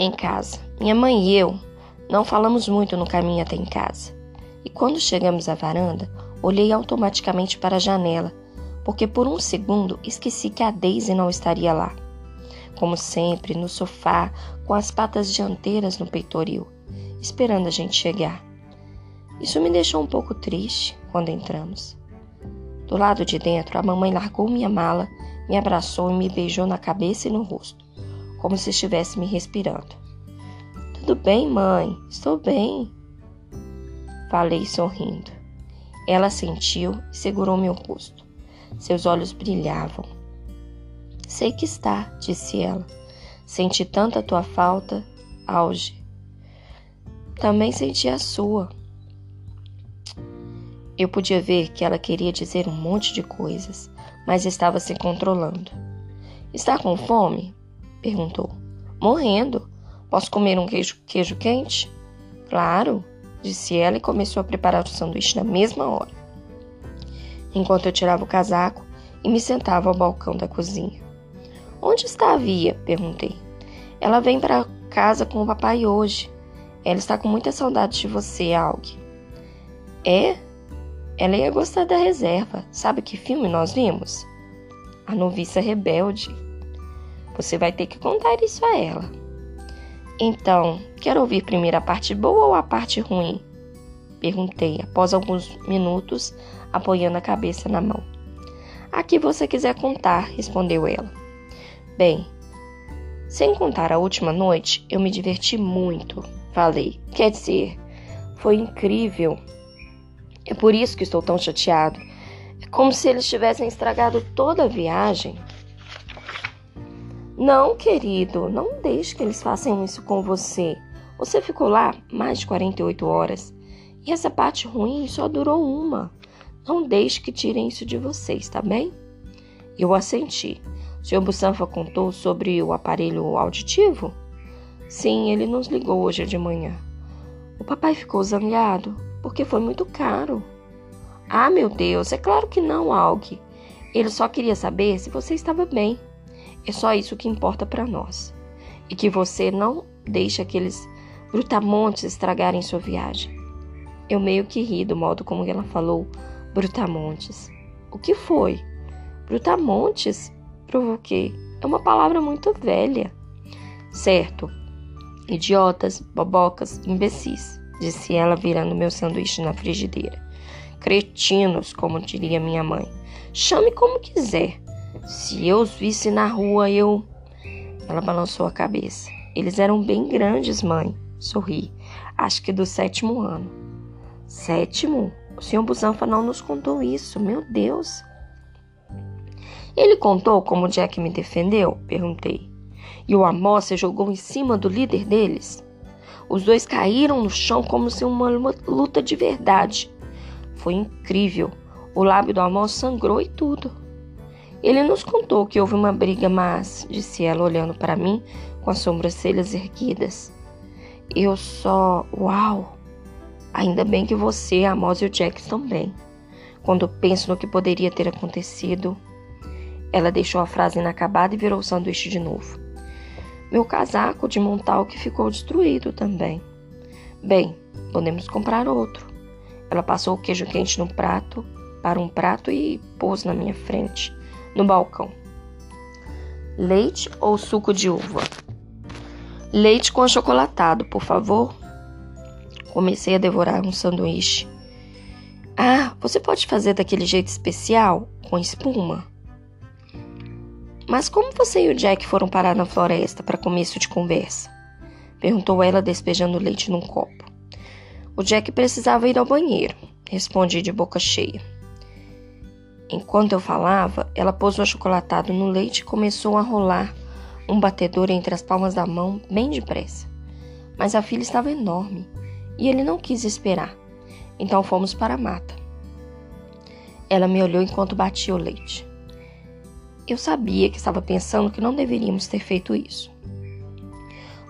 Em casa, minha mãe e eu não falamos muito no caminho até em casa. E quando chegamos à varanda, olhei automaticamente para a janela, porque por um segundo esqueci que a Daisy não estaria lá. Como sempre, no sofá, com as patas dianteiras no peitoril, esperando a gente chegar. Isso me deixou um pouco triste quando entramos. Do lado de dentro, a mamãe largou minha mala, me abraçou e me beijou na cabeça e no rosto, como se estivesse me respirando. Tudo bem, mãe? Estou bem. Falei sorrindo. Ela sentiu e segurou meu rosto. Seus olhos brilhavam. Sei que está, disse ela. Senti tanta tua falta, auge. Também senti a sua. Eu podia ver que ela queria dizer um monte de coisas, mas estava se controlando. Está com fome? Perguntou. Morrendo. Posso comer um queijo, queijo quente? Claro, disse ela e começou a preparar o sanduíche na mesma hora. Enquanto eu tirava o casaco e me sentava ao balcão da cozinha. Onde está a Via? perguntei. Ela vem para casa com o papai hoje. Ela está com muita saudade de você, Aug. É? Ela ia gostar da reserva. Sabe que filme nós vimos? A noviça rebelde. Você vai ter que contar isso a ela. Então, quer ouvir primeiro a parte boa ou a parte ruim? Perguntei, após alguns minutos, apoiando a cabeça na mão. A que você quiser contar, respondeu ela. Bem, sem contar a última noite, eu me diverti muito, falei. Quer dizer, foi incrível. É por isso que estou tão chateado. É como se eles tivessem estragado toda a viagem. Não, querido, não deixe que eles façam isso com você. Você ficou lá mais de 48 horas e essa parte ruim só durou uma. Não deixe que tirem isso de vocês, tá bem? Eu assenti. O Sr. Bussanfa contou sobre o aparelho auditivo? Sim, ele nos ligou hoje de manhã. O papai ficou zangado porque foi muito caro. Ah, meu Deus, é claro que não, Aug. Ele só queria saber se você estava bem. É só isso que importa para nós. E que você não deixe aqueles brutamontes estragarem sua viagem. Eu meio que ri do modo como ela falou brutamontes. O que foi? Brutamontes? Provoquei. É uma palavra muito velha. Certo. Idiotas, bobocas, imbecis disse ela, virando meu sanduíche na frigideira. Cretinos, como diria minha mãe. Chame como quiser. Se eu os visse na rua, eu. Ela balançou a cabeça. Eles eram bem grandes, mãe. Sorri. Acho que do sétimo ano. Sétimo? O senhor Busanfa não nos contou isso. Meu Deus. Ele contou como Jack me defendeu? Perguntei. E o Amor se jogou em cima do líder deles? Os dois caíram no chão como se uma luta de verdade. Foi incrível. O lábio do Amor sangrou e tudo. Ele nos contou que houve uma briga, mas, disse ela olhando para mim com as sobrancelhas erguidas. Eu só. Uau! Ainda bem que você, a Amos e o Jack estão bem. Quando penso no que poderia ter acontecido. Ela deixou a frase inacabada e virou o sanduíche de novo. Meu casaco de montal que ficou destruído também. Bem, podemos comprar outro. Ela passou o queijo quente no prato, para um prato e pôs na minha frente, no balcão. Leite ou suco de uva? Leite com achocolatado, por favor. Comecei a devorar um sanduíche. Ah, você pode fazer daquele jeito especial, com espuma? Mas como você e o Jack foram parar na floresta para começo de conversa? Perguntou ela, despejando leite num copo. O Jack precisava ir ao banheiro, respondi de boca cheia. Enquanto eu falava, ela pôs o achocolatado no leite e começou a rolar um batedor entre as palmas da mão bem depressa. Mas a filha estava enorme e ele não quis esperar. Então fomos para a mata. Ela me olhou enquanto batia o leite. Eu sabia que estava pensando que não deveríamos ter feito isso.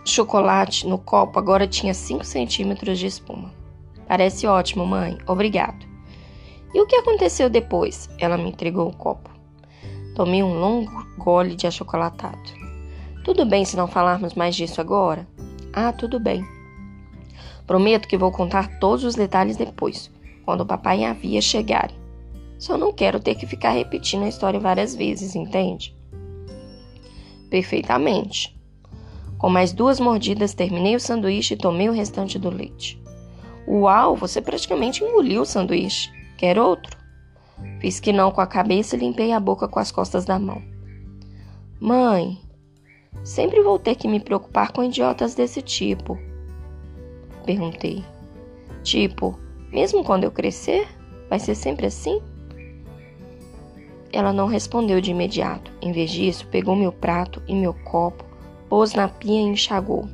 O chocolate no copo agora tinha 5 centímetros de espuma. Parece ótimo, mãe. Obrigado. E o que aconteceu depois? Ela me entregou o copo. Tomei um longo gole de achocolatado. Tudo bem se não falarmos mais disso agora? Ah, tudo bem. Prometo que vou contar todos os detalhes depois, quando o papai e a Via chegarem. Só não quero ter que ficar repetindo a história várias vezes, entende? Perfeitamente. Com mais duas mordidas, terminei o sanduíche e tomei o restante do leite. Uau, você praticamente engoliu o sanduíche. Quer outro? Fiz que não com a cabeça e limpei a boca com as costas da mão. Mãe, sempre vou ter que me preocupar com idiotas desse tipo. Perguntei. Tipo, mesmo quando eu crescer, vai ser sempre assim? Ela não respondeu de imediato. Em vez disso, pegou meu prato e meu copo, pôs na pia e enxagou.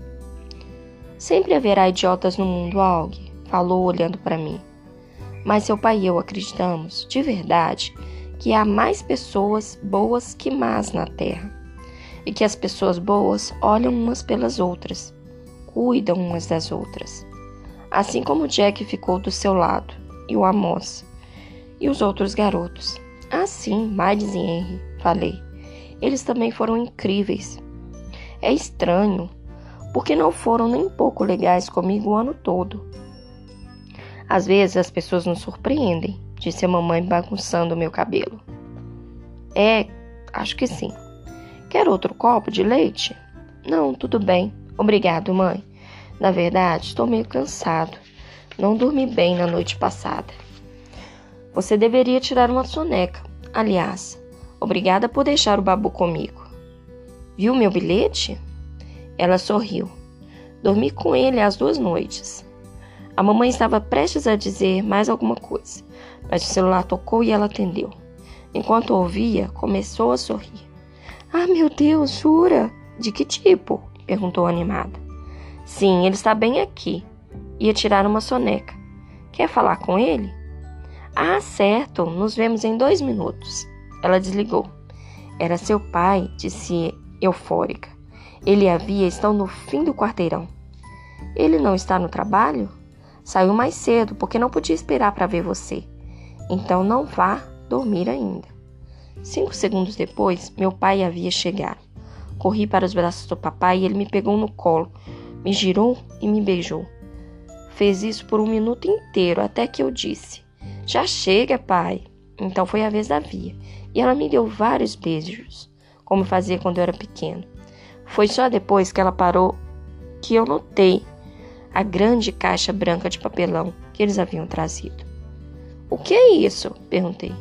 Sempre haverá idiotas no mundo, Alg, falou olhando para mim. Mas seu pai e eu acreditamos, de verdade, que há mais pessoas boas que más na Terra. E que as pessoas boas olham umas pelas outras, cuidam umas das outras. Assim como Jack ficou do seu lado, e o Amos, e os outros garotos. Ah, sim, Miles e Henry, falei. Eles também foram incríveis. É estranho, porque não foram nem pouco legais comigo o ano todo. Às vezes as pessoas nos surpreendem, disse a mamãe bagunçando meu cabelo. É, acho que sim. Quer outro copo de leite? Não, tudo bem. Obrigado, mãe. Na verdade, estou meio cansado. Não dormi bem na noite passada. Você deveria tirar uma soneca. Aliás, obrigada por deixar o babu comigo. Viu meu bilhete? Ela sorriu. Dormi com ele as duas noites. A mamãe estava prestes a dizer mais alguma coisa, mas o celular tocou e ela atendeu. Enquanto ouvia, começou a sorrir. Ah, meu Deus, jura? De que tipo? perguntou animada. Sim, ele está bem aqui. Ia tirar uma soneca. Quer falar com ele? Ah, certo, nos vemos em dois minutos. Ela desligou. Era seu pai, disse eufórica. Ele e a Via estão no fim do quarteirão. Ele não está no trabalho? Saiu mais cedo porque não podia esperar para ver você. Então não vá dormir ainda. Cinco segundos depois, meu pai e a Via chegaram. Corri para os braços do papai e ele me pegou no colo, me girou e me beijou. Fez isso por um minuto inteiro até que eu disse: já chega, pai. Então foi a vez da Via, e ela me deu vários beijos, como fazia quando eu era pequeno. Foi só depois que ela parou que eu notei a grande caixa branca de papelão que eles haviam trazido. O que é isso? perguntei.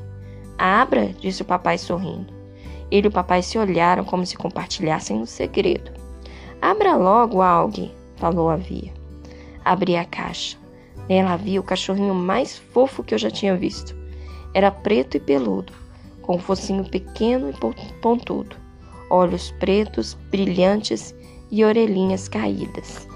Abra, disse o papai sorrindo. Ele e o papai se olharam como se compartilhassem um segredo. Abra logo, alguém, falou a Via. Abri a caixa. Nela havia o cachorrinho mais fofo que eu já tinha visto. Era preto e peludo, com um focinho pequeno e pontudo, olhos pretos, brilhantes e orelhinhas caídas.